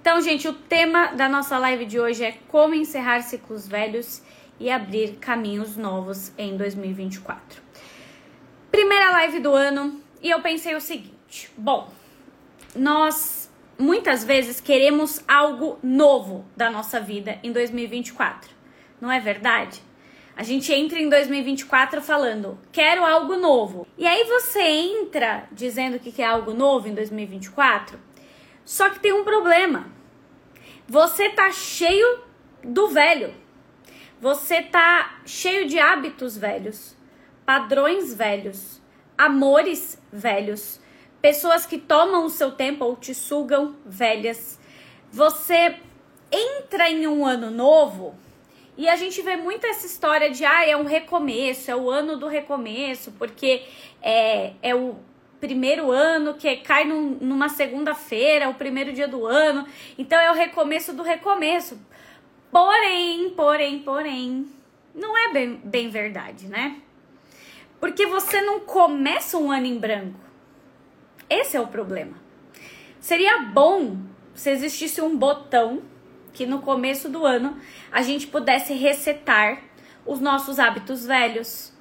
Então, gente, o tema da nossa live de hoje é como encerrar ciclos velhos e abrir caminhos novos em 2024. Primeira live do ano e eu pensei o seguinte: bom, nós muitas vezes queremos algo novo da nossa vida em 2024, não é verdade? A gente entra em 2024 falando, quero algo novo. E aí você entra dizendo que quer algo novo em 2024 só que tem um problema. Você tá cheio do velho. Você tá cheio de hábitos velhos, padrões velhos, amores velhos, pessoas que tomam o seu tempo ou te sugam velhas. Você entra em um ano novo e a gente vê muito essa história de ah, é um recomeço, é o ano do recomeço, porque é, é o primeiro ano, que cai num, numa segunda-feira, o primeiro dia do ano. Então é o recomeço do recomeço. Porém, porém, porém, não é bem, bem verdade, né? Porque você não começa um ano em branco. Esse é o problema. Seria bom se existisse um botão que no começo do ano a gente pudesse resetar os nossos hábitos velhos,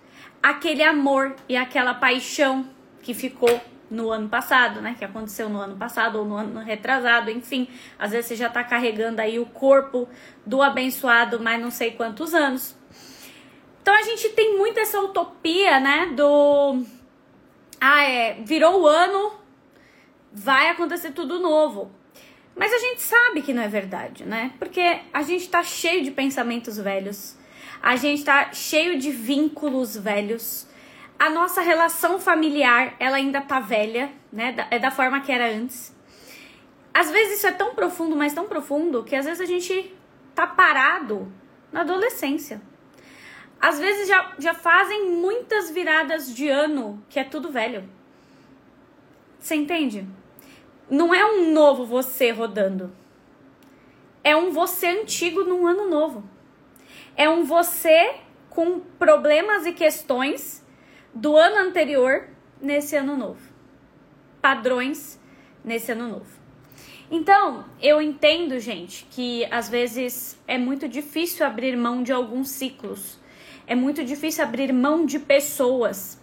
aquele amor e aquela paixão que ficou no ano passado, né? Que aconteceu no ano passado ou no ano retrasado, enfim. Às vezes você já tá carregando aí o corpo do abençoado, mas não sei quantos anos. Então a gente tem muito essa utopia, né? Do. Ah, é. Virou o ano, vai acontecer tudo novo. Mas a gente sabe que não é verdade, né? Porque a gente tá cheio de pensamentos velhos. A gente tá cheio de vínculos velhos a nossa relação familiar, ela ainda tá velha, né? É da forma que era antes. Às vezes isso é tão profundo, mas tão profundo, que às vezes a gente tá parado na adolescência. Às vezes já, já fazem muitas viradas de ano que é tudo velho. Você entende? Não é um novo você rodando. É um você antigo num ano novo. É um você com problemas e questões do ano anterior nesse ano novo. Padrões nesse ano novo. Então, eu entendo, gente, que às vezes é muito difícil abrir mão de alguns ciclos. É muito difícil abrir mão de pessoas.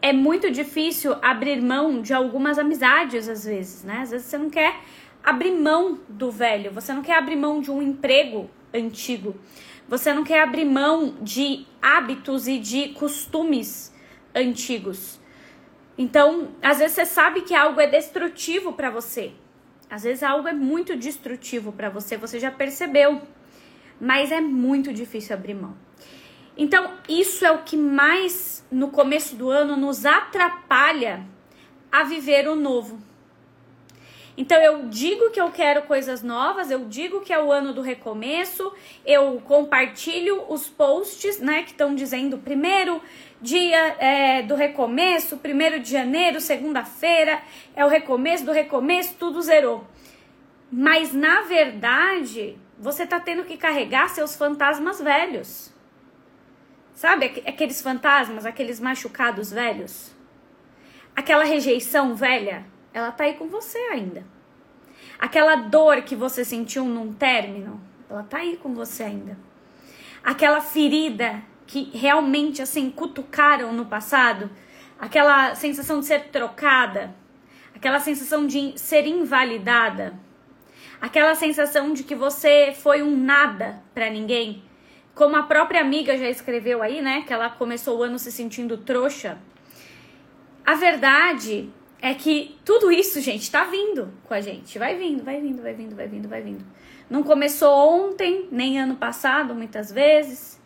É muito difícil abrir mão de algumas amizades, às vezes, né? Às vezes você não quer abrir mão do velho, você não quer abrir mão de um emprego antigo, você não quer abrir mão de hábitos e de costumes antigos. Então, às vezes você sabe que algo é destrutivo para você. Às vezes algo é muito destrutivo para você, você já percebeu. Mas é muito difícil abrir mão. Então, isso é o que mais no começo do ano nos atrapalha a viver o novo. Então eu digo que eu quero coisas novas, eu digo que é o ano do recomeço, eu compartilho os posts, né, que estão dizendo primeiro dia é, do recomeço, primeiro de janeiro, segunda-feira, é o recomeço do recomeço, tudo zerou. Mas na verdade, você tá tendo que carregar seus fantasmas velhos. Sabe aqueles fantasmas, aqueles machucados velhos? Aquela rejeição velha? Ela tá aí com você ainda. Aquela dor que você sentiu num término, ela tá aí com você ainda. Aquela ferida que realmente assim cutucaram no passado, aquela sensação de ser trocada, aquela sensação de ser invalidada, aquela sensação de que você foi um nada para ninguém, como a própria amiga já escreveu aí, né, que ela começou o ano se sentindo trouxa. A verdade é que tudo isso, gente, tá vindo com a gente. Vai vindo, vai vindo, vai vindo, vai vindo, vai vindo. Não começou ontem, nem ano passado, muitas vezes.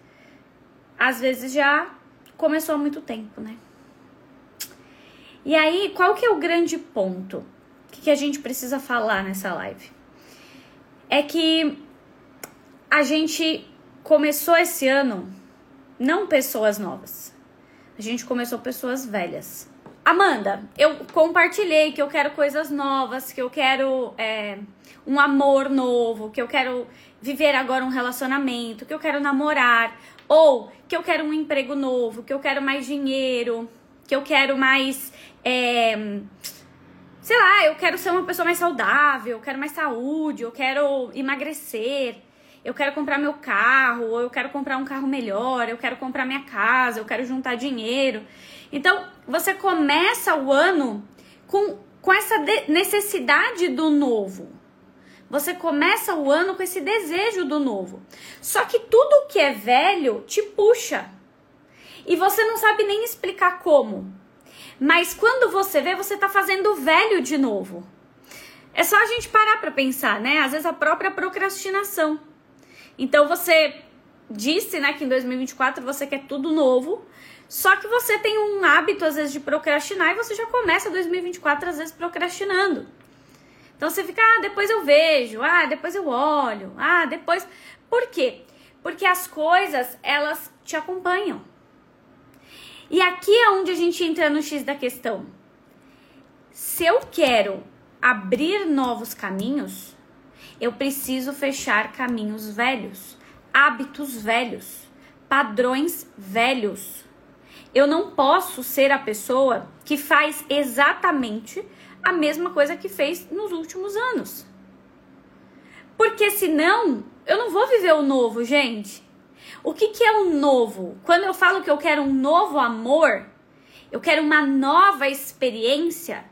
Às vezes já começou há muito tempo, né? E aí, qual que é o grande ponto? O que, a gente precisa falar nessa live? É que a gente começou esse ano não pessoas novas. A gente começou pessoas velhas. Amanda, eu compartilhei que eu quero coisas novas, que eu quero é, um amor novo, que eu quero viver agora um relacionamento, que eu quero namorar, ou que eu quero um emprego novo, que eu quero mais dinheiro, que eu quero mais. É, sei lá, eu quero ser uma pessoa mais saudável, eu quero mais saúde, eu quero emagrecer, eu quero comprar meu carro, ou eu quero comprar um carro melhor, eu quero comprar minha casa, eu quero juntar dinheiro. Então, você começa o ano com, com essa necessidade do novo. Você começa o ano com esse desejo do novo. Só que tudo que é velho te puxa. E você não sabe nem explicar como. Mas quando você vê, você tá fazendo velho de novo. É só a gente parar para pensar, né? Às vezes a própria procrastinação. Então você disse, né, que em 2024 você quer tudo novo, só que você tem um hábito às vezes de procrastinar e você já começa 2024 às vezes procrastinando. Então você fica, ah, depois eu vejo, ah, depois eu olho, ah, depois. Por quê? Porque as coisas, elas te acompanham. E aqui é onde a gente entra no X da questão. Se eu quero abrir novos caminhos, eu preciso fechar caminhos velhos, hábitos velhos, padrões velhos. Eu não posso ser a pessoa que faz exatamente a mesma coisa que fez nos últimos anos. Porque senão eu não vou viver o novo, gente. O que, que é o um novo? Quando eu falo que eu quero um novo amor, eu quero uma nova experiência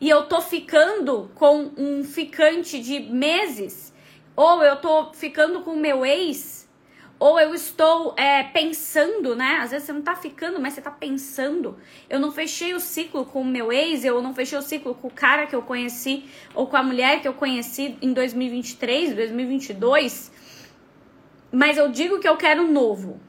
e eu tô ficando com um ficante de meses, ou eu tô ficando com meu ex, ou eu estou é, pensando, né? Às vezes você não tá ficando, mas você tá pensando. Eu não fechei o ciclo com o meu ex, eu não fechei o ciclo com o cara que eu conheci, ou com a mulher que eu conheci em 2023, 2022 mas eu digo que eu quero novo.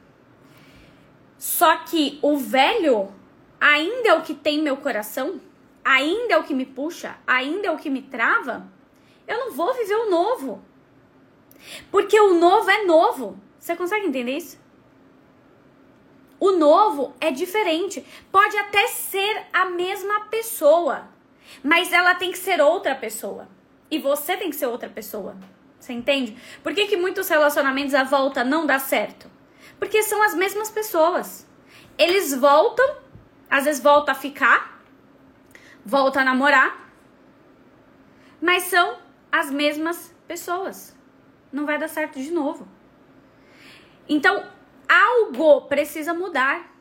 Só que o velho ainda é o que tem meu coração, ainda é o que me puxa, ainda é o que me trava. Eu não vou viver o novo. Porque o novo é novo. Você consegue entender isso? O novo é diferente. Pode até ser a mesma pessoa, mas ela tem que ser outra pessoa. E você tem que ser outra pessoa. Você entende? Por que, que muitos relacionamentos à volta não dá certo? Porque são as mesmas pessoas. Eles voltam, às vezes volta a ficar, volta a namorar, mas são as mesmas pessoas. Não vai dar certo de novo. Então, algo precisa mudar.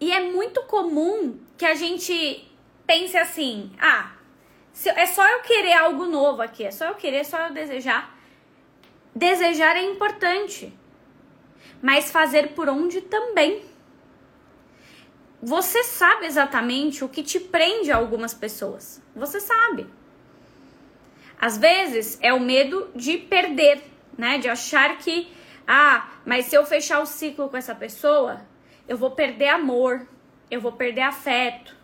E é muito comum que a gente pense assim: ah, é só eu querer algo novo aqui, é só eu querer, é só eu desejar. Desejar é importante, mas fazer por onde também. Você sabe exatamente o que te prende a algumas pessoas. Você sabe. Às vezes é o medo de perder, né? De achar que, ah, mas se eu fechar o ciclo com essa pessoa, eu vou perder amor, eu vou perder afeto.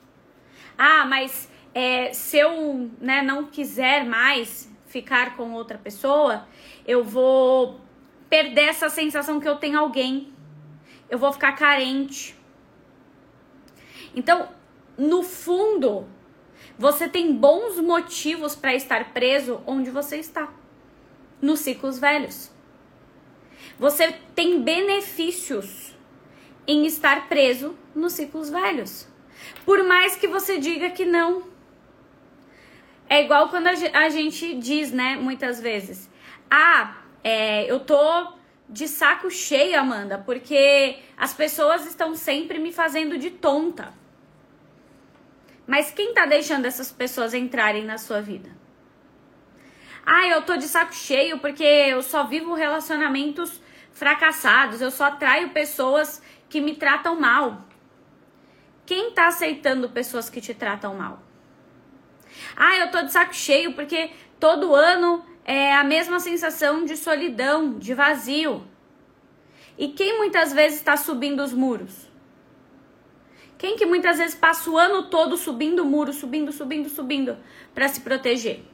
Ah, mas é, se eu né, não quiser mais ficar com outra pessoa, eu vou perder essa sensação que eu tenho alguém. Eu vou ficar carente. Então, no fundo, você tem bons motivos para estar preso onde você está nos ciclos velhos. Você tem benefícios em estar preso nos ciclos velhos. Por mais que você diga que não. É igual quando a gente diz, né, muitas vezes: Ah, é, eu tô de saco cheio, Amanda, porque as pessoas estão sempre me fazendo de tonta. Mas quem tá deixando essas pessoas entrarem na sua vida? Ah, eu tô de saco cheio porque eu só vivo relacionamentos fracassados, eu só atraio pessoas que me tratam mal. Quem tá aceitando pessoas que te tratam mal? Ah, eu tô de saco cheio porque todo ano é a mesma sensação de solidão, de vazio. E quem muitas vezes está subindo os muros? Quem que muitas vezes passa o ano todo subindo o muro, subindo, subindo, subindo para se proteger?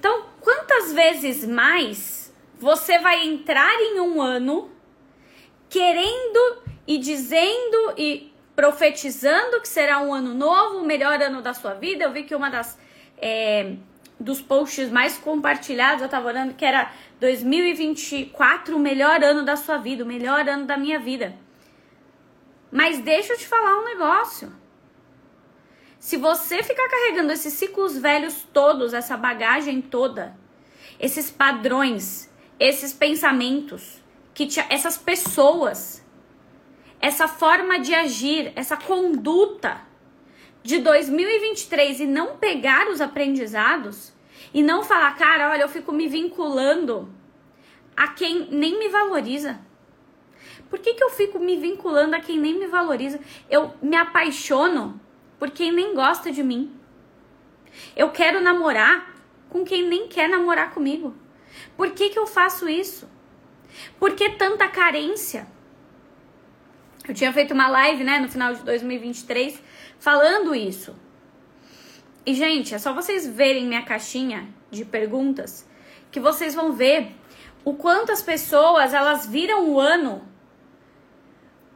Então, quantas vezes mais você vai entrar em um ano querendo e dizendo e profetizando que será um ano novo, o melhor ano da sua vida. Eu vi que uma das é, dos posts mais compartilhados, eu tava olhando que era 2024, o melhor ano da sua vida, o melhor ano da minha vida. Mas deixa eu te falar um negócio. Se você ficar carregando esses ciclos velhos todos, essa bagagem toda, esses padrões, esses pensamentos, que te, essas pessoas, essa forma de agir, essa conduta de 2023 e não pegar os aprendizados e não falar, cara, olha, eu fico me vinculando a quem nem me valoriza. Por que, que eu fico me vinculando a quem nem me valoriza? Eu me apaixono por quem nem gosta de mim. Eu quero namorar com quem nem quer namorar comigo. Por que, que eu faço isso? Por que tanta carência? Eu tinha feito uma live, né, no final de 2023, falando isso. E, gente, é só vocês verem minha caixinha de perguntas que vocês vão ver o quanto as pessoas, elas viram o ano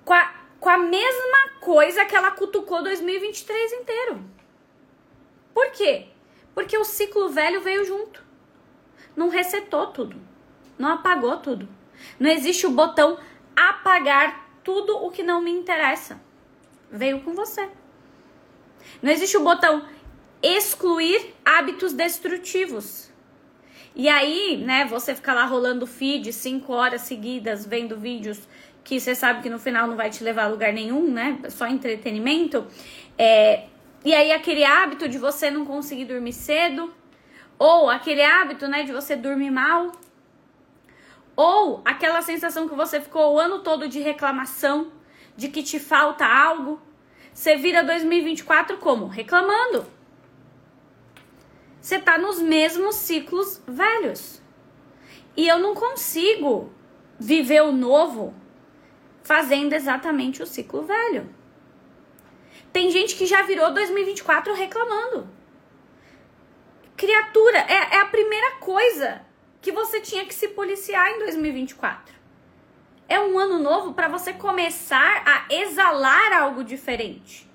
com a, com a mesma coisa que ela cutucou 2023 inteiro. Por quê? Porque o ciclo velho veio junto. Não resetou tudo. Não apagou tudo. Não existe o botão apagar tudo o que não me interessa. Veio com você. Não existe o botão excluir hábitos destrutivos. E aí, né, você fica lá rolando feed cinco horas seguidas vendo vídeos que você sabe que no final não vai te levar a lugar nenhum, né? Só entretenimento. É, e aí aquele hábito de você não conseguir dormir cedo, ou aquele hábito, né, de você dormir mal, ou aquela sensação que você ficou o ano todo de reclamação, de que te falta algo, você vira 2024 como? Reclamando. Você tá nos mesmos ciclos velhos. E eu não consigo viver o novo fazendo exatamente o ciclo velho. Tem gente que já virou 2024 reclamando. Criatura, é, é a primeira coisa que você tinha que se policiar em 2024. É um ano novo para você começar a exalar algo diferente.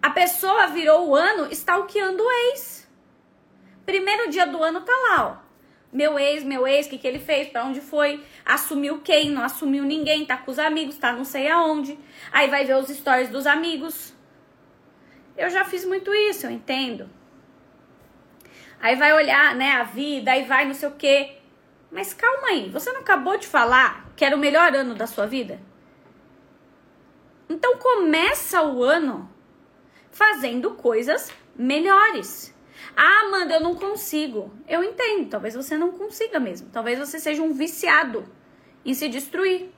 A pessoa virou o ano stalkeando o ex. Primeiro dia do ano tá lá, ó meu ex, meu ex, o que, que ele fez, para onde foi, assumiu quem, não assumiu ninguém, tá com os amigos, tá não sei aonde. Aí vai ver os stories dos amigos. Eu já fiz muito isso, eu entendo. Aí vai olhar, né, a vida, aí vai não sei o quê. Mas calma aí, você não acabou de falar que era o melhor ano da sua vida? Então começa o ano fazendo coisas melhores. Ah, Amanda, eu não consigo. Eu entendo, talvez você não consiga mesmo. Talvez você seja um viciado em se destruir.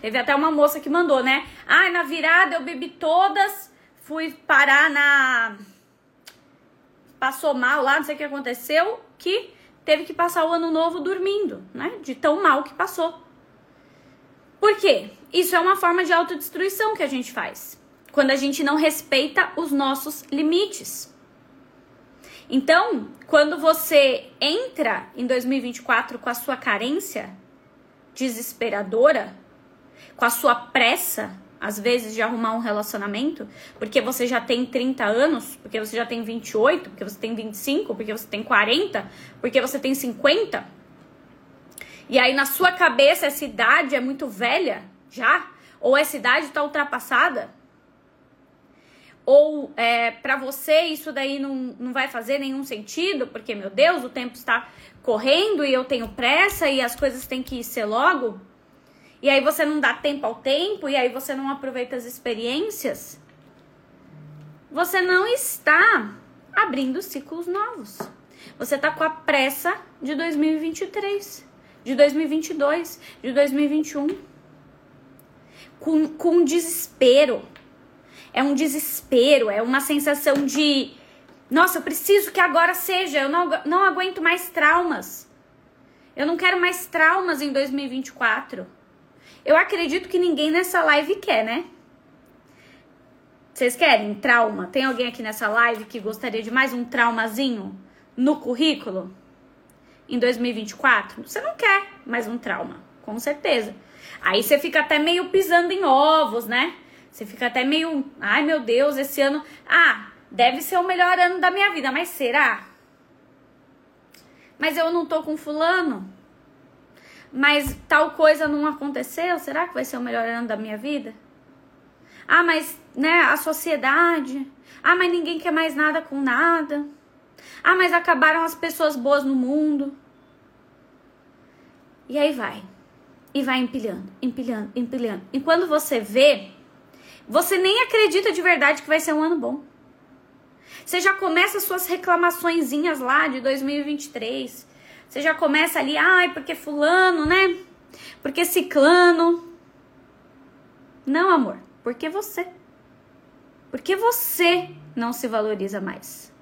Teve até uma moça que mandou, né? Ah, na virada eu bebi todas, fui parar na. Passou mal lá, não sei o que aconteceu, que teve que passar o ano novo dormindo, né? De tão mal que passou. Por quê? Isso é uma forma de autodestruição que a gente faz. Quando a gente não respeita os nossos limites. Então, quando você entra em 2024 com a sua carência desesperadora, com a sua pressa, às vezes, de arrumar um relacionamento, porque você já tem 30 anos, porque você já tem 28, porque você tem 25, porque você tem 40, porque você tem 50. E aí na sua cabeça essa idade é muito velha já, ou essa idade está ultrapassada, ou é, para você isso daí não, não vai fazer nenhum sentido, porque, meu Deus, o tempo está correndo e eu tenho pressa e as coisas têm que ser logo. E aí você não dá tempo ao tempo e aí você não aproveita as experiências. Você não está abrindo ciclos novos. Você está com a pressa de 2023, de 2022, de 2021. Com, com desespero é um desespero, é uma sensação de nossa, eu preciso que agora seja, eu não, não aguento mais traumas. Eu não quero mais traumas em 2024. Eu acredito que ninguém nessa live quer, né? Vocês querem trauma? Tem alguém aqui nessa live que gostaria de mais um traumazinho no currículo? Em 2024? Você não quer mais um trauma, com certeza. Aí você fica até meio pisando em ovos, né? Você fica até meio, ai meu Deus, esse ano, ah, deve ser o melhor ano da minha vida, mas será? Mas eu não tô com fulano? Mas tal coisa não aconteceu, será que vai ser o melhor ano da minha vida? Ah, mas né, a sociedade. Ah, mas ninguém quer mais nada com nada. Ah, mas acabaram as pessoas boas no mundo. E aí vai. E vai empilhando, empilhando, empilhando. E quando você vê, você nem acredita de verdade que vai ser um ano bom. Você já começa suas reclamaçõezinhas lá de 2023. Você já começa ali, ai, porque fulano, né? Porque ciclano. Não, amor, porque você. Porque você não se valoriza mais.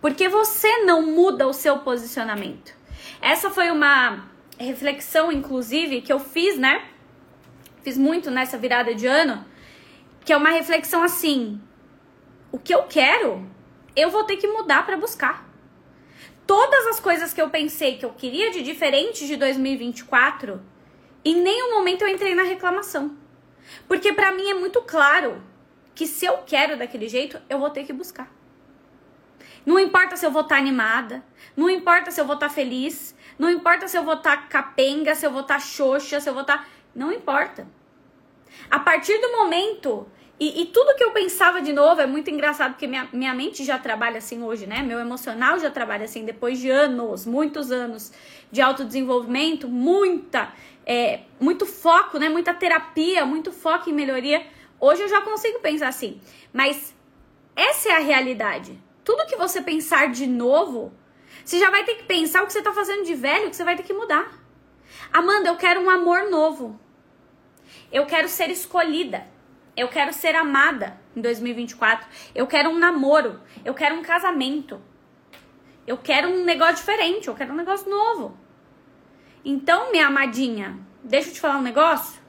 Porque você não muda o seu posicionamento. Essa foi uma reflexão, inclusive, que eu fiz, né? Fiz muito nessa virada de ano, que é uma reflexão assim: o que eu quero, eu vou ter que mudar para buscar. Todas as coisas que eu pensei que eu queria de diferente de 2024, em nenhum momento eu entrei na reclamação. Porque para mim é muito claro que se eu quero daquele jeito, eu vou ter que buscar. Não importa se eu vou estar tá animada, não importa se eu vou estar tá feliz, não importa se eu vou estar tá capenga, se eu vou estar xoxa, se eu vou estar. Não importa. A partir do momento. E, e, tudo que eu pensava de novo é muito engraçado, porque minha, minha mente já trabalha assim hoje, né? Meu emocional já trabalha assim, depois de anos, muitos anos de autodesenvolvimento, muita, é, muito foco, né? Muita terapia, muito foco em melhoria. Hoje eu já consigo pensar assim. Mas essa é a realidade. Tudo que você pensar de novo, você já vai ter que pensar o que você tá fazendo de velho, que você vai ter que mudar. Amanda, eu quero um amor novo. Eu quero ser escolhida. Eu quero ser amada em 2024. Eu quero um namoro. Eu quero um casamento. Eu quero um negócio diferente. Eu quero um negócio novo. Então, minha amadinha, deixa eu te falar um negócio.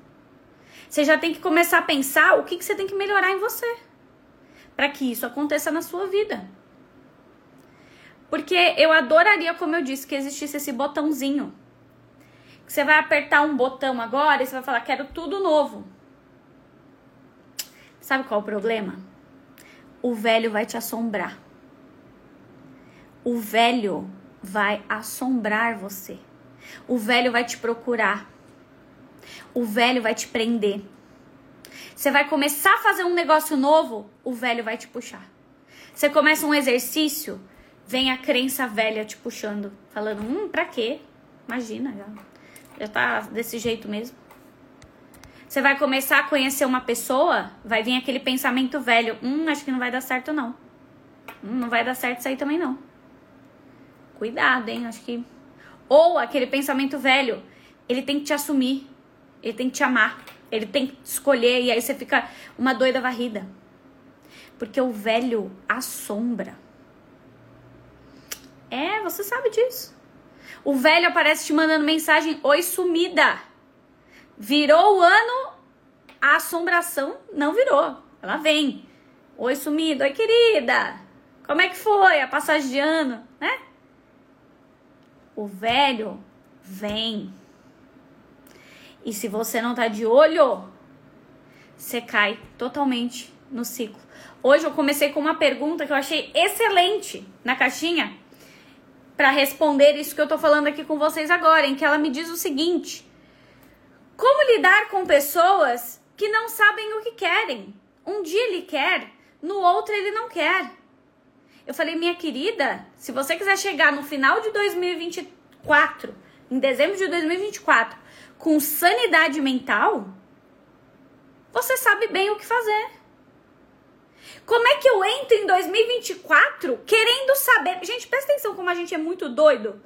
Você já tem que começar a pensar o que, que você tem que melhorar em você. Para que isso aconteça na sua vida. Porque eu adoraria, como eu disse, que existisse esse botãozinho. Que você vai apertar um botão agora e você vai falar, quero tudo novo. Sabe qual é o problema? O velho vai te assombrar. O velho vai assombrar você. O velho vai te procurar. O velho vai te prender. Você vai começar a fazer um negócio novo, o velho vai te puxar. Você começa um exercício, vem a crença velha te puxando, falando: hum, pra quê? Imagina, já, já tá desse jeito mesmo. Você vai começar a conhecer uma pessoa, vai vir aquele pensamento velho: hum, acho que não vai dar certo não. Hum, não vai dar certo isso aí também não. Cuidado, hein? Acho que. Ou aquele pensamento velho: ele tem que te assumir, ele tem que te amar, ele tem que te escolher, e aí você fica uma doida varrida. Porque o velho assombra. É, você sabe disso. O velho aparece te mandando mensagem: Oi, sumida. Virou o ano, a assombração não virou. Ela vem. Oi, sumida. Oi, querida. Como é que foi a passagem de ano, né? O velho vem. E se você não tá de olho, você cai totalmente no ciclo. Hoje eu comecei com uma pergunta que eu achei excelente na caixinha para responder isso que eu tô falando aqui com vocês agora, em que ela me diz o seguinte: Como lidar com pessoas que não sabem o que querem? Um dia ele quer, no outro ele não quer. Eu falei, minha querida, se você quiser chegar no final de 2024, em dezembro de 2024, com sanidade mental, você sabe bem o que fazer. Como é que eu entro em 2024 querendo saber? Gente, presta atenção como a gente é muito doido.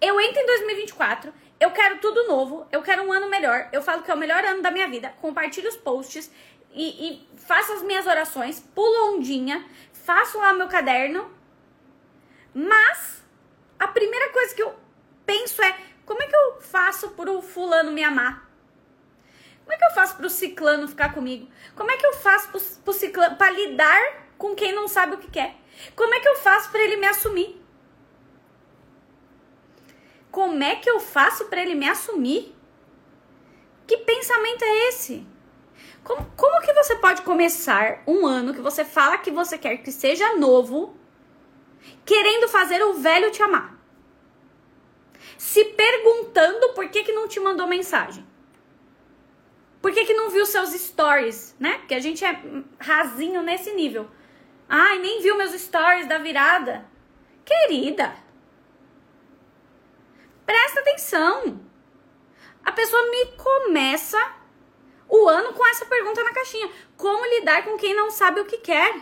Eu entro em 2024, eu quero tudo novo, eu quero um ano melhor. Eu falo que é o melhor ano da minha vida. Compartilho os posts e, e faço as minhas orações, pulo ondinha, faço lá meu caderno. Mas a primeira coisa que eu penso é: como é que eu faço pro fulano me amar? Como é que eu faço pro ciclano ficar comigo? Como é que eu faço pro, pro ciclano para lidar com quem não sabe o que quer? Como é que eu faço para ele me assumir? Como é que eu faço para ele me assumir? Que pensamento é esse? Como, como que você pode começar um ano que você fala que você quer que seja novo, querendo fazer o velho te amar? Se perguntando por que, que não te mandou mensagem. Por que, que não viu seus stories, né? Porque a gente é rasinho nesse nível. Ai, nem viu meus stories da virada. Querida, presta atenção. A pessoa me começa o ano com essa pergunta na caixinha: Como lidar com quem não sabe o que quer?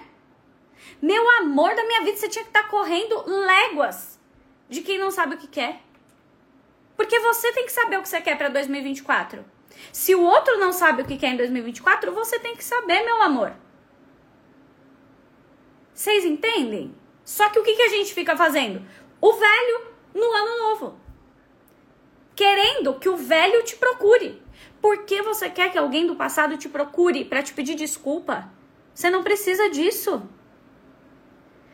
Meu amor da minha vida, você tinha que estar tá correndo léguas de quem não sabe o que quer. Porque você tem que saber o que você quer para 2024. Se o outro não sabe o que quer em 2024, você tem que saber, meu amor. Vocês entendem? Só que o que, que a gente fica fazendo? O velho no ano novo. Querendo que o velho te procure. Por que você quer que alguém do passado te procure para te pedir desculpa? Você não precisa disso.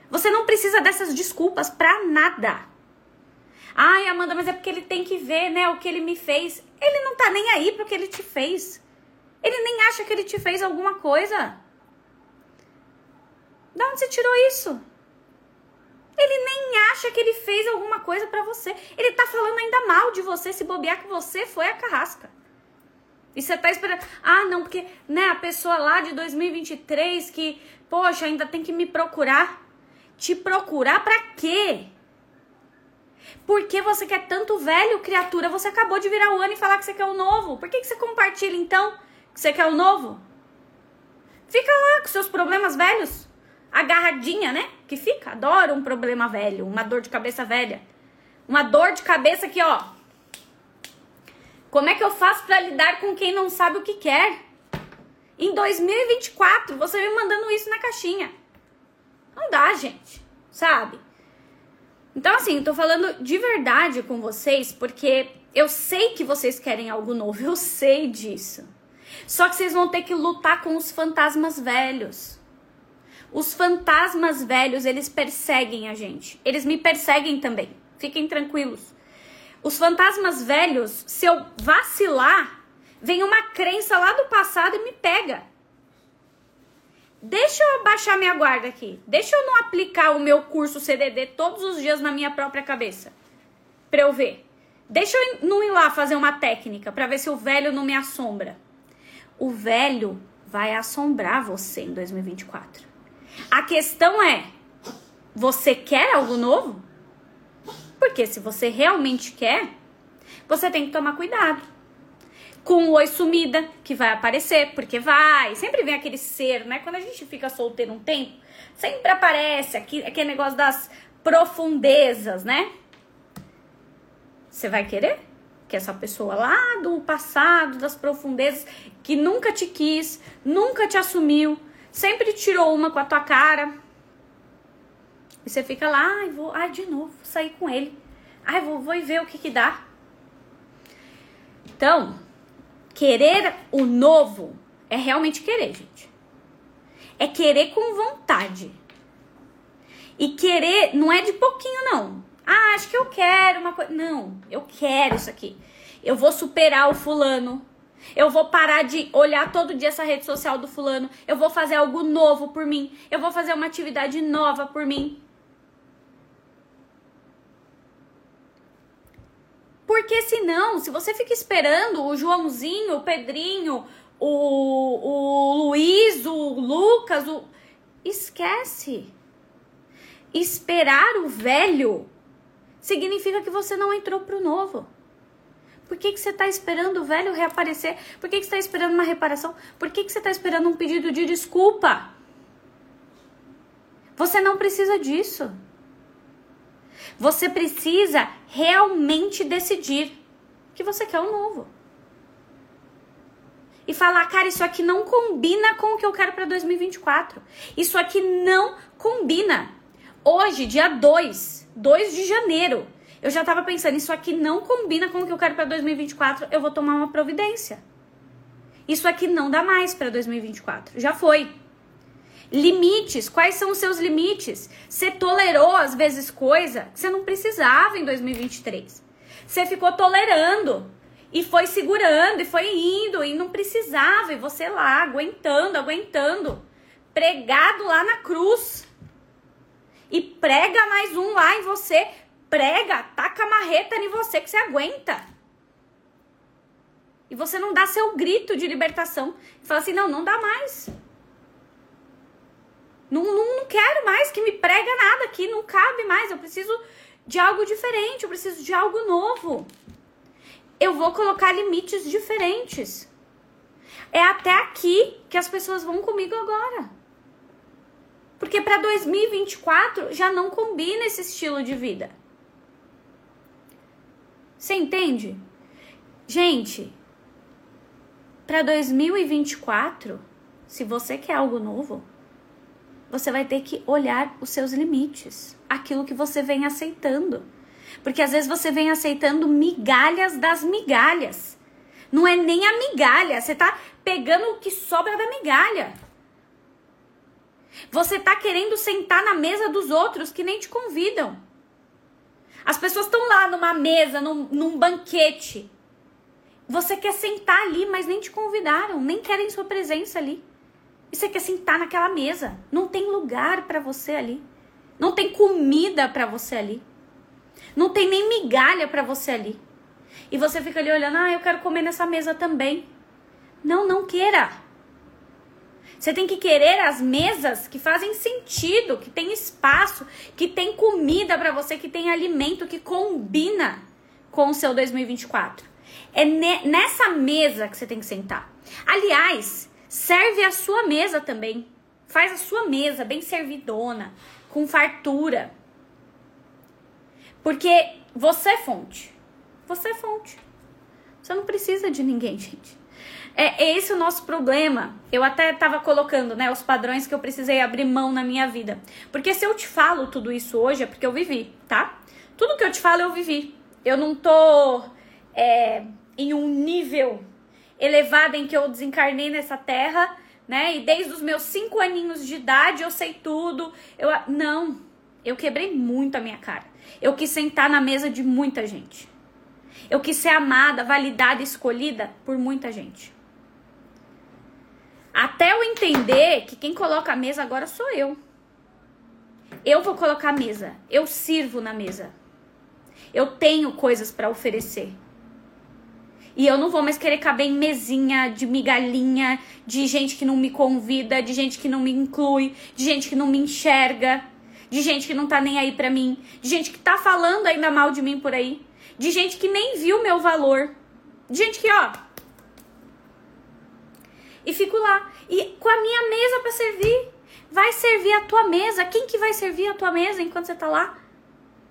Você não precisa dessas desculpas para nada. Ai, Amanda, mas é porque ele tem que ver, né, o que ele me fez. Ele não tá nem aí pro que ele te fez. Ele nem acha que ele te fez alguma coisa. Da onde você tirou isso? Ele nem acha que ele fez alguma coisa para você. Ele tá falando ainda mal de você, se bobear que você foi a carrasca. E você tá esperando. Ah, não, porque, né, a pessoa lá de 2023 que, poxa, ainda tem que me procurar. Te procurar para quê? Por que você quer tanto velho, criatura? Você acabou de virar o ano e falar que você quer o novo. Por que, que você compartilha então que você quer o novo? Fica lá com seus problemas velhos. Agarradinha, né? Que fica. Adoro um problema velho, uma dor de cabeça velha. Uma dor de cabeça aqui, ó. Como é que eu faço para lidar com quem não sabe o que quer? Em 2024, você vem mandando isso na caixinha. Não dá, gente. Sabe? Então, assim, tô falando de verdade com vocês porque eu sei que vocês querem algo novo, eu sei disso. Só que vocês vão ter que lutar com os fantasmas velhos. Os fantasmas velhos, eles perseguem a gente. Eles me perseguem também. Fiquem tranquilos. Os fantasmas velhos, se eu vacilar, vem uma crença lá do passado e me pega. Deixa eu baixar minha guarda aqui. Deixa eu não aplicar o meu curso CDD todos os dias na minha própria cabeça. Pra eu ver. Deixa eu não ir lá fazer uma técnica para ver se o velho não me assombra. O velho vai assombrar você em 2024. A questão é: você quer algo novo? Porque se você realmente quer, você tem que tomar cuidado com o oi sumida, que vai aparecer, porque vai. Sempre vem aquele ser, né? Quando a gente fica solteiro um tempo, sempre aparece aqui, aquele negócio das profundezas, né? Você vai querer? Que essa pessoa lá do passado, das profundezas, que nunca te quis, nunca te assumiu, sempre tirou uma com a tua cara. E você fica lá, ai, vou, ai, de novo, sair com ele. Ai, vou, vou ver o que que dá. Então, Querer o novo é realmente querer, gente. É querer com vontade. E querer não é de pouquinho, não. Ah, acho que eu quero uma coisa. Não, eu quero isso aqui. Eu vou superar o fulano. Eu vou parar de olhar todo dia essa rede social do fulano. Eu vou fazer algo novo por mim. Eu vou fazer uma atividade nova por mim. Porque senão, se você fica esperando o Joãozinho, o Pedrinho, o, o Luiz, o Lucas, o... esquece. Esperar o velho significa que você não entrou pro novo. Por que, que você está esperando o velho reaparecer? Por que, que você está esperando uma reparação? Por que, que você está esperando um pedido de desculpa? Você não precisa disso. Você precisa realmente decidir que você quer o um novo. E falar, cara, isso aqui não combina com o que eu quero para 2024. Isso aqui não combina. Hoje, dia 2, 2 de janeiro, eu já tava pensando, isso aqui não combina com o que eu quero para 2024, eu vou tomar uma providência. Isso aqui não dá mais para 2024. Já foi. Limites, quais são os seus limites? Você tolerou às vezes coisa que você não precisava em 2023. Você ficou tolerando e foi segurando e foi indo e não precisava e você lá aguentando, aguentando, pregado lá na cruz. E prega mais um lá em você, prega, taca a marreta em você que você aguenta. E você não dá seu grito de libertação. E fala assim: não, não dá mais. Não, não, não quero mais que me prega nada aqui, não cabe mais. Eu preciso de algo diferente, eu preciso de algo novo. Eu vou colocar limites diferentes. É até aqui que as pessoas vão comigo agora. Porque para 2024 já não combina esse estilo de vida. Você entende? Gente, para 2024, se você quer algo novo, você vai ter que olhar os seus limites, aquilo que você vem aceitando. Porque às vezes você vem aceitando migalhas das migalhas. Não é nem a migalha, você tá pegando o que sobra da migalha. Você tá querendo sentar na mesa dos outros que nem te convidam. As pessoas estão lá numa mesa, num, num banquete. Você quer sentar ali, mas nem te convidaram, nem querem sua presença ali. E você quer sentar naquela mesa. Não tem lugar para você ali. Não tem comida para você ali. Não tem nem migalha para você ali. E você fica ali olhando, ah, eu quero comer nessa mesa também. Não, não queira. Você tem que querer as mesas que fazem sentido, que tem espaço, que tem comida para você, que tem alimento que combina com o seu 2024. É nessa mesa que você tem que sentar. Aliás, Serve a sua mesa também. Faz a sua mesa bem servidona, com fartura. Porque você é fonte. Você é fonte. Você não precisa de ninguém, gente. É, é esse o nosso problema. Eu até estava colocando, né, os padrões que eu precisei abrir mão na minha vida. Porque se eu te falo tudo isso hoje é porque eu vivi, tá? Tudo que eu te falo eu vivi. Eu não tô é, em um nível elevada em que eu desencarnei nessa terra, né? E desde os meus cinco aninhos de idade eu sei tudo. Eu não, eu quebrei muito a minha cara. Eu quis sentar na mesa de muita gente. Eu quis ser amada, validada, escolhida por muita gente. Até eu entender que quem coloca a mesa agora sou eu. Eu vou colocar a mesa. Eu sirvo na mesa. Eu tenho coisas para oferecer. E eu não vou mais querer caber em mesinha de migalhinha, de gente que não me convida, de gente que não me inclui, de gente que não me enxerga, de gente que não tá nem aí pra mim, de gente que tá falando ainda mal de mim por aí, de gente que nem viu meu valor, de gente que, ó. E fico lá. E com a minha mesa para servir. Vai servir a tua mesa. Quem que vai servir a tua mesa enquanto você tá lá?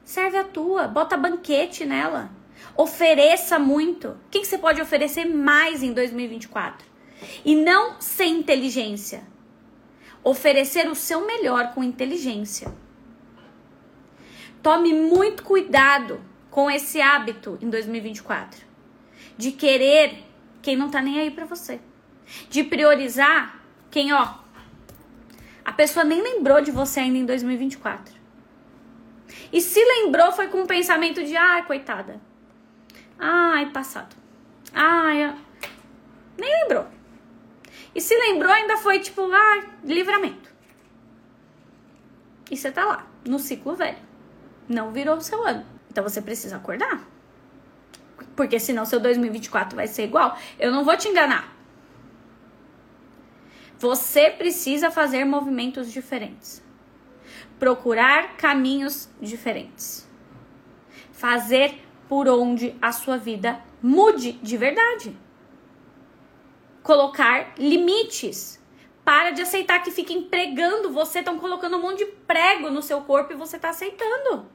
Serve a tua. Bota banquete nela. Ofereça muito. O que, você pode oferecer mais em 2024? E não sem inteligência. Oferecer o seu melhor com inteligência. Tome muito cuidado com esse hábito em 2024 de querer quem não tá nem aí para você, de priorizar quem, ó, a pessoa nem lembrou de você ainda em 2024. E se lembrou foi com um pensamento de, ah, coitada, Ai, passado. Ai, nem lembrou. E se lembrou, ainda foi tipo, ah, livramento. E você tá lá, no ciclo velho. Não virou o seu ano. Então você precisa acordar. Porque senão seu 2024 vai ser igual. Eu não vou te enganar. Você precisa fazer movimentos diferentes. Procurar caminhos diferentes. Fazer por onde a sua vida mude de verdade. Colocar limites. Para de aceitar que fiquem pregando você, estão colocando um monte de prego no seu corpo e você está aceitando.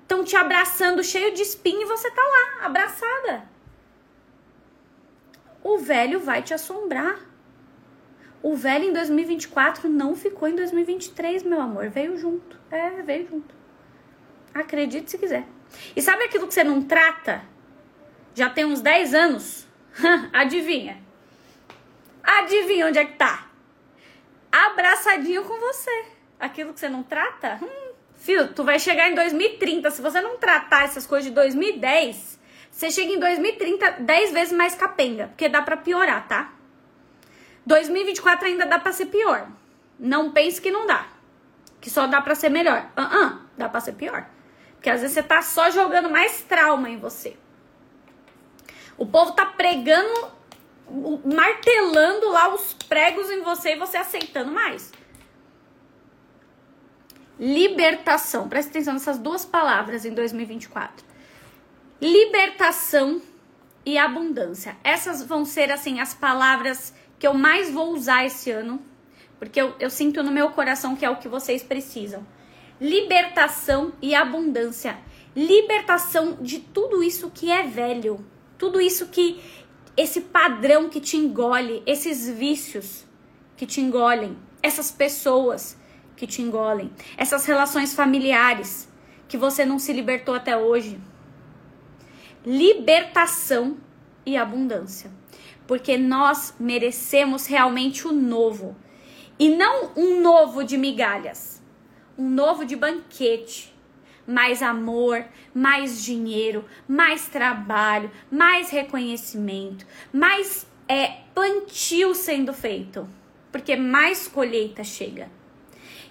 Estão te abraçando cheio de espinho e você tá lá, abraçada. O velho vai te assombrar. O velho em 2024 não ficou em 2023, meu amor. Veio junto. É, veio junto. Acredite se quiser. E sabe aquilo que você não trata? Já tem uns 10 anos? Adivinha? Adivinha onde é que tá? Abraçadinho com você. Aquilo que você não trata? Hum, filho, tu vai chegar em 2030. Se você não tratar essas coisas de 2010, você chega em 2030 10 vezes mais capenga. Porque dá pra piorar, tá? 2024 ainda dá pra ser pior. Não pense que não dá. Que só dá pra ser melhor. Ah, uh, -uh, dá pra ser pior. Porque às vezes você tá só jogando mais trauma em você. O povo tá pregando, martelando lá os pregos em você e você aceitando mais. Libertação. Presta atenção nessas duas palavras em 2024. Libertação e abundância. Essas vão ser assim as palavras que eu mais vou usar esse ano, porque eu, eu sinto no meu coração que é o que vocês precisam. Libertação e abundância. Libertação de tudo isso que é velho, tudo isso que esse padrão que te engole, esses vícios que te engolem, essas pessoas que te engolem, essas relações familiares que você não se libertou até hoje libertação e abundância. Porque nós merecemos realmente o novo. E não um novo de migalhas, um novo de banquete. Mais amor, mais dinheiro, mais trabalho, mais reconhecimento, mais é, plantio sendo feito. Porque mais colheita chega.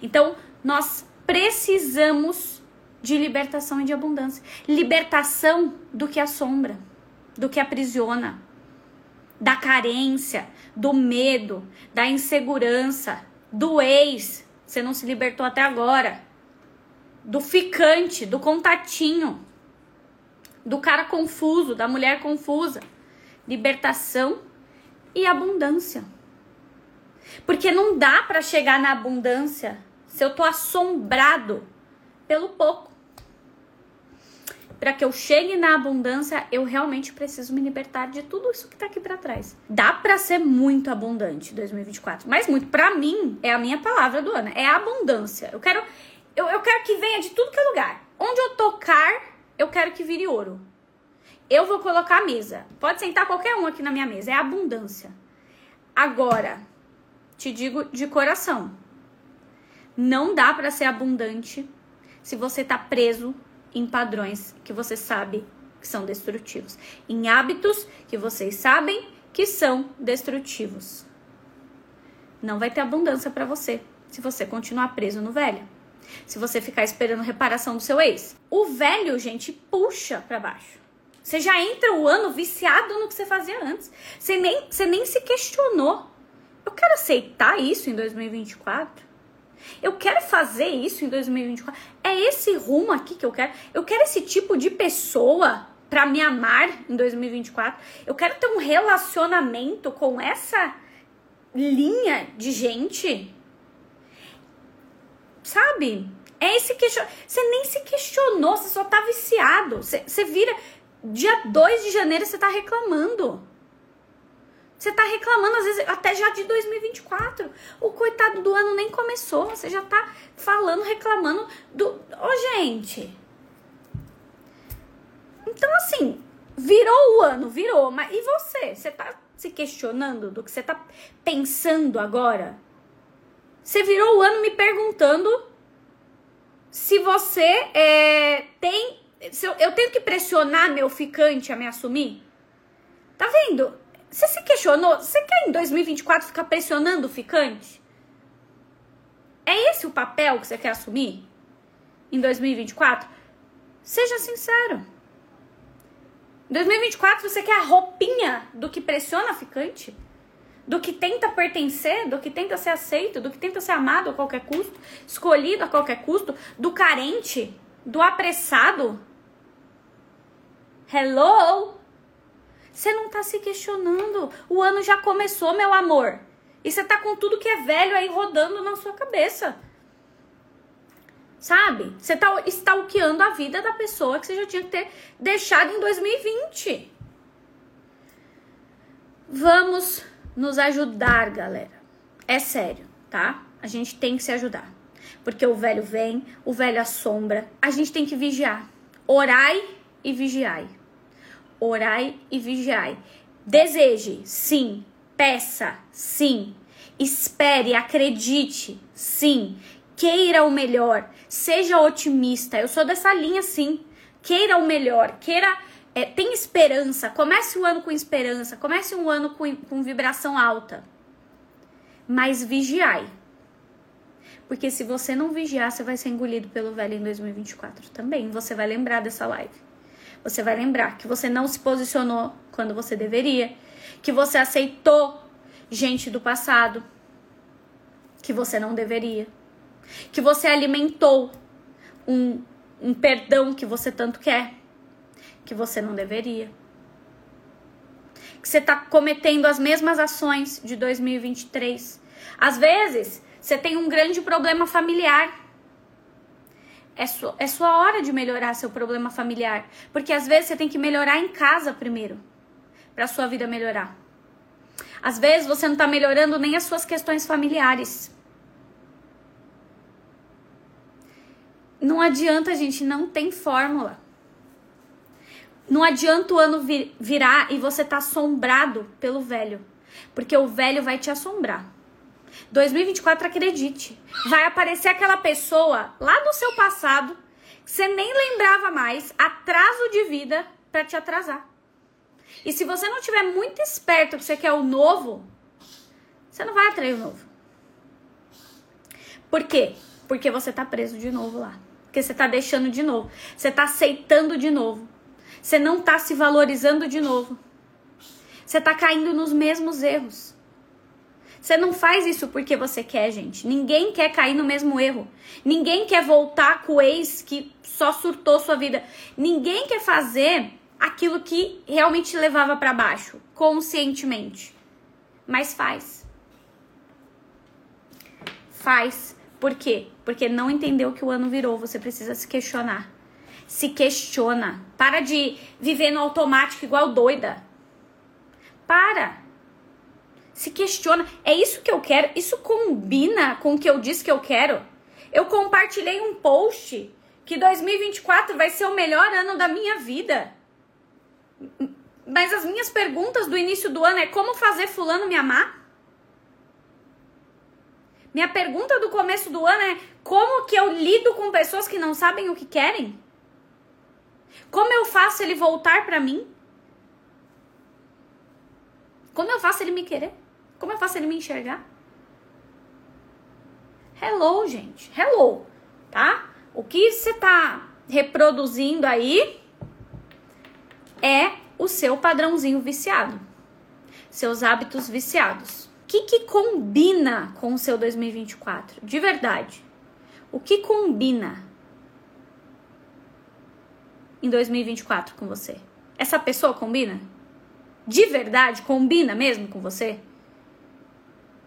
Então, nós precisamos de libertação e de abundância. Libertação do que assombra, do que aprisiona, da carência, do medo, da insegurança, do ex, você não se libertou até agora, do ficante, do contatinho, do cara confuso, da mulher confusa. Libertação e abundância. Porque não dá para chegar na abundância se eu tô assombrado pelo pouco para que eu chegue na abundância, eu realmente preciso me libertar de tudo isso que tá aqui para trás. Dá para ser muito abundante 2024, mas muito para mim é a minha palavra do ano, é a abundância. Eu quero eu, eu quero que venha de tudo que é lugar. Onde eu tocar, eu quero que vire ouro. Eu vou colocar a mesa. Pode sentar qualquer um aqui na minha mesa, é abundância. Agora, te digo de coração, não dá para ser abundante se você tá preso em padrões que você sabe que são destrutivos, em hábitos que vocês sabem que são destrutivos. Não vai ter abundância para você se você continuar preso no velho. Se você ficar esperando reparação do seu ex. O velho, gente, puxa para baixo. Você já entra o ano viciado no que você fazia antes. Você nem, você nem se questionou. Eu quero aceitar isso em 2024? Eu quero fazer isso em 2024. É esse rumo aqui que eu quero. Eu quero esse tipo de pessoa para me amar em 2024. Eu quero ter um relacionamento com essa linha de gente. Sabe? É esse questionamento. Você nem se questionou, você só tá viciado. Você, você vira. Dia 2 de janeiro você tá reclamando. Você tá reclamando, às vezes, até já de 2024. O coitado do ano nem começou. Você já tá falando, reclamando do. Ô, oh, gente. Então, assim, virou o ano, virou. Mas e você? Você tá se questionando do que você tá pensando agora? Você virou o ano me perguntando se você é, tem. Se eu, eu tenho que pressionar meu ficante a me assumir? Tá vendo? Você se questionou? Você quer em 2024 ficar pressionando o ficante? É esse o papel que você quer assumir em 2024? Seja sincero. Em 2024 você quer a roupinha do que pressiona a ficante? Do que tenta pertencer, do que tenta ser aceito, do que tenta ser amado a qualquer custo, escolhido a qualquer custo, do carente, do apressado? Hello? Você não tá se questionando. O ano já começou, meu amor. E você tá com tudo que é velho aí rodando na sua cabeça. Sabe? Você tá stalkeando a vida da pessoa que você já tinha que ter deixado em 2020. Vamos nos ajudar, galera. É sério, tá? A gente tem que se ajudar. Porque o velho vem, o velho assombra. A gente tem que vigiar. Orai e vigiai orai e vigiai. Deseje, sim. Peça, sim. Espere, acredite, sim. Queira o melhor, seja otimista. Eu sou dessa linha, sim. Queira o melhor, queira. É, tem esperança. Comece o ano com esperança. Comece um ano com, com vibração alta. Mas vigiai. Porque se você não vigiar, você vai ser engolido pelo velho em 2024 também. Você vai lembrar dessa live. Você vai lembrar que você não se posicionou quando você deveria, que você aceitou gente do passado que você não deveria, que você alimentou um, um perdão que você tanto quer, que você não deveria. Que você está cometendo as mesmas ações de 2023. Às vezes, você tem um grande problema familiar. É, su é sua hora de melhorar seu problema familiar. Porque às vezes você tem que melhorar em casa primeiro. Para sua vida melhorar. Às vezes você não está melhorando nem as suas questões familiares. Não adianta, gente, não tem fórmula. Não adianta o ano vir, virar e você tá assombrado pelo velho. Porque o velho vai te assombrar. 2024, acredite, vai aparecer aquela pessoa lá do seu passado que você nem lembrava mais, atraso de vida para te atrasar. E se você não tiver muito esperto que você quer o novo, você não vai atrair o novo. Por quê? Porque você tá preso de novo lá. Porque você tá deixando de novo. Você tá aceitando de novo. Você não tá se valorizando de novo. Você tá caindo nos mesmos erros. Você não faz isso porque você quer, gente. Ninguém quer cair no mesmo erro. Ninguém quer voltar com o ex que só surtou sua vida. Ninguém quer fazer aquilo que realmente levava para baixo, conscientemente. Mas faz. Faz. Por quê? Porque não entendeu que o ano virou. Você precisa se questionar. Se questiona. Para de viver no automático igual doida. Para. Se questiona. É isso que eu quero? Isso combina com o que eu disse que eu quero? Eu compartilhei um post que 2024 vai ser o melhor ano da minha vida. Mas as minhas perguntas do início do ano é como fazer fulano me amar? Minha pergunta do começo do ano é como que eu lido com pessoas que não sabem o que querem? Como eu faço ele voltar para mim? Como eu faço ele me querer? Como eu faço ele me enxergar? Hello, gente. Hello, tá? O que você tá reproduzindo aí é o seu padrãozinho viciado. Seus hábitos viciados que, que combina com o seu 2024? De verdade. O que combina em 2024 com você? Essa pessoa combina? De verdade, combina mesmo com você?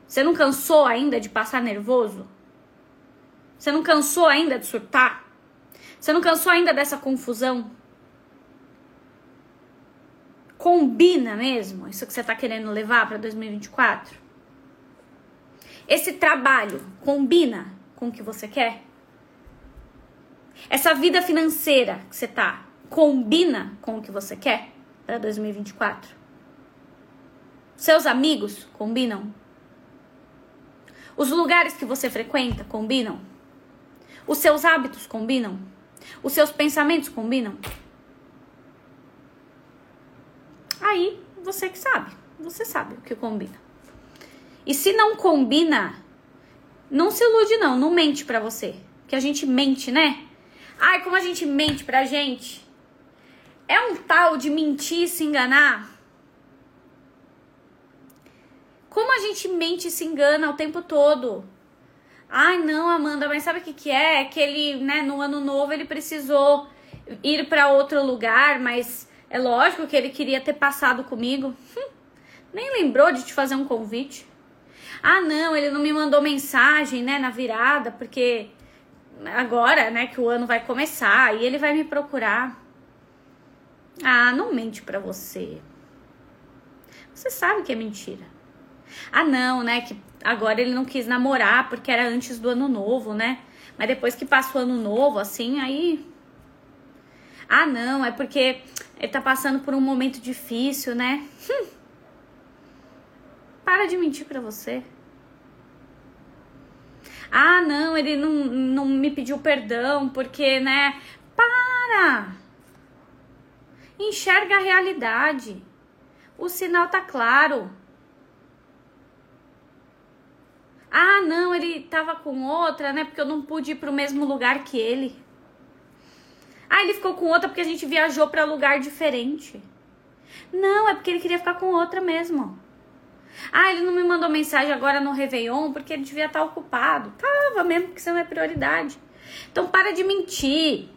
Você não cansou ainda de passar nervoso? Você não cansou ainda de surtar? Você não cansou ainda dessa confusão? Combina mesmo isso que você está querendo levar para 2024? Esse trabalho combina com o que você quer? Essa vida financeira que você tá combina com o que você quer para 2024? Seus amigos combinam? Os lugares que você frequenta combinam? Os seus hábitos combinam? Os seus pensamentos combinam? Aí você que sabe, você sabe o que combina. E se não combina, não se ilude não, não mente pra você. Que a gente mente, né? Ai, como a gente mente pra gente. É um tal de mentir e se enganar. Como a gente mente e se engana o tempo todo. Ai, não, Amanda, mas sabe o que, que é? É que ele, né, no ano novo ele precisou ir para outro lugar, mas é lógico que ele queria ter passado comigo. Hum, nem lembrou de te fazer um convite. Ah, não, ele não me mandou mensagem, né, na virada, porque agora, né, que o ano vai começar e ele vai me procurar. Ah, não mente pra você. Você sabe que é mentira. Ah, não, né, que agora ele não quis namorar porque era antes do ano novo, né? Mas depois que passa o ano novo, assim, aí. Ah, não, é porque ele tá passando por um momento difícil, né? Hum. Para de mentir pra você. Ah, não, ele não, não me pediu perdão porque, né? Para! Enxerga a realidade. O sinal tá claro. Ah, não, ele tava com outra, né? Porque eu não pude ir pro mesmo lugar que ele. Ah, ele ficou com outra porque a gente viajou para lugar diferente. Não, é porque ele queria ficar com outra mesmo. Ah, ele não me mandou mensagem agora no Réveillon porque ele devia estar ocupado. Tava mesmo, porque você não é prioridade. Então para de mentir.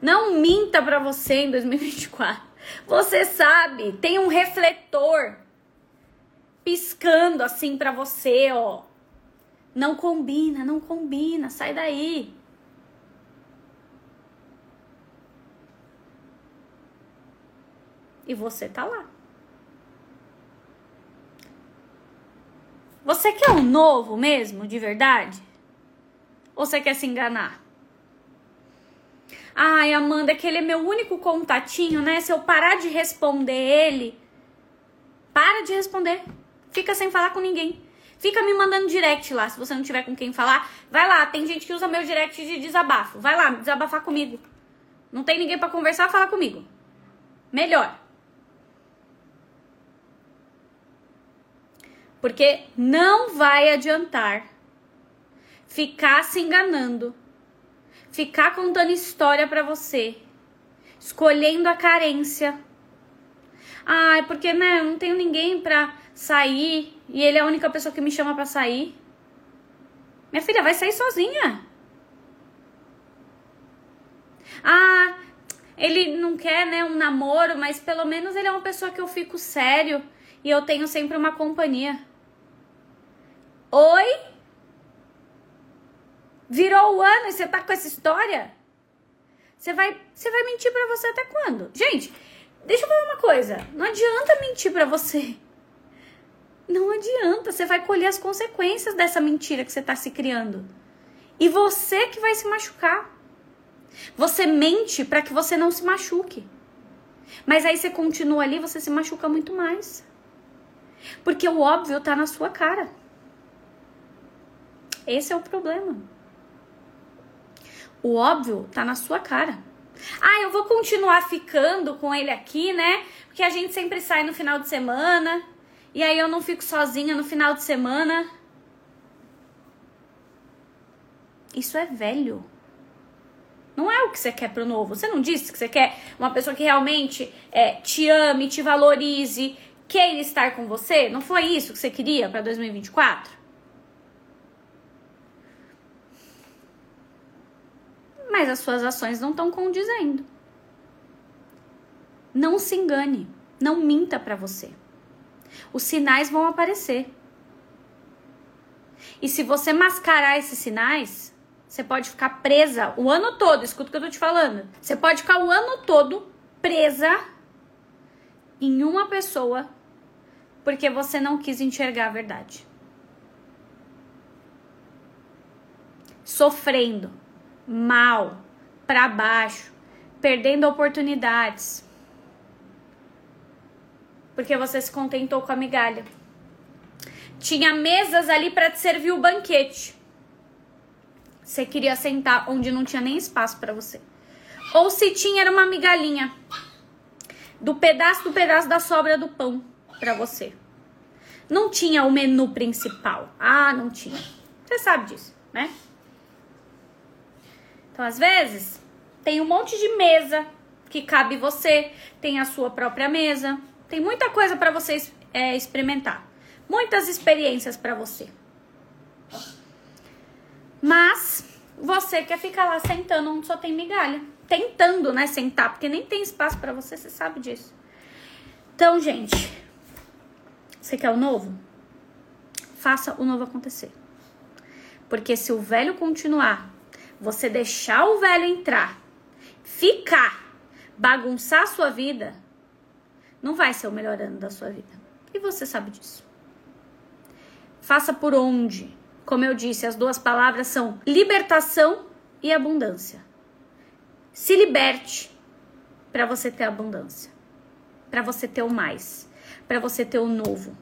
Não minta para você em 2024. Você sabe, tem um refletor piscando assim para você, ó. Não combina, não combina, sai daí. E você tá lá. Você quer um novo mesmo, de verdade? Ou você quer se enganar? Ai, Amanda, que ele é meu único contatinho, né? Se eu parar de responder ele, para de responder. Fica sem falar com ninguém. Fica me mandando direct lá, se você não tiver com quem falar. Vai lá, tem gente que usa meu direct de desabafo. Vai lá, desabafar comigo. Não tem ninguém para conversar, fala comigo. Melhor. Porque não vai adiantar ficar se enganando, ficar contando história para você, escolhendo a carência. Ai, porque né, não tenho ninguém pra sair e ele é a única pessoa que me chama para sair. Minha filha vai sair sozinha. Ah, ele não quer, né, um namoro, mas pelo menos ele é uma pessoa que eu fico sério e eu tenho sempre uma companhia. Oi? Virou o ano e você tá com essa história? Você vai, você vai mentir para você até quando? Gente, deixa eu falar uma coisa. Não adianta mentir para você. Não adianta, você vai colher as consequências dessa mentira que você tá se criando. E você que vai se machucar. Você mente para que você não se machuque. Mas aí você continua ali, você se machuca muito mais. Porque o óbvio tá na sua cara. Esse é o problema. O óbvio tá na sua cara. Ah, eu vou continuar ficando com ele aqui, né? Porque a gente sempre sai no final de semana. E aí eu não fico sozinha no final de semana. Isso é velho. Não é o que você quer pro novo. Você não disse que você quer uma pessoa que realmente é, te ame, te valorize, queira estar com você? Não foi isso que você queria para 2024? mas as suas ações não estão condizendo. Não se engane, não minta para você. Os sinais vão aparecer. E se você mascarar esses sinais, você pode ficar presa o ano todo. Escuta o que eu tô te falando. Você pode ficar o ano todo presa em uma pessoa porque você não quis enxergar a verdade. Sofrendo mal, para baixo, perdendo oportunidades. Porque você se contentou com a migalha. Tinha mesas ali para te servir o banquete. Você queria sentar onde não tinha nem espaço para você. Ou se tinha era uma migalhinha do pedaço do pedaço da sobra do pão para você. Não tinha o menu principal. Ah, não tinha. Você sabe disso, né? Então, às vezes, tem um monte de mesa que cabe você, tem a sua própria mesa, tem muita coisa para você é, experimentar, muitas experiências para você. Mas você quer ficar lá sentando onde só tem migalha, tentando, né, sentar, porque nem tem espaço para você, você sabe disso. Então, gente, você quer o novo? Faça o novo acontecer. Porque se o velho continuar você deixar o velho entrar, ficar, bagunçar a sua vida, não vai ser o melhor ano da sua vida. E você sabe disso. Faça por onde. Como eu disse, as duas palavras são libertação e abundância. Se liberte para você ter abundância, para você ter o mais, para você ter o novo.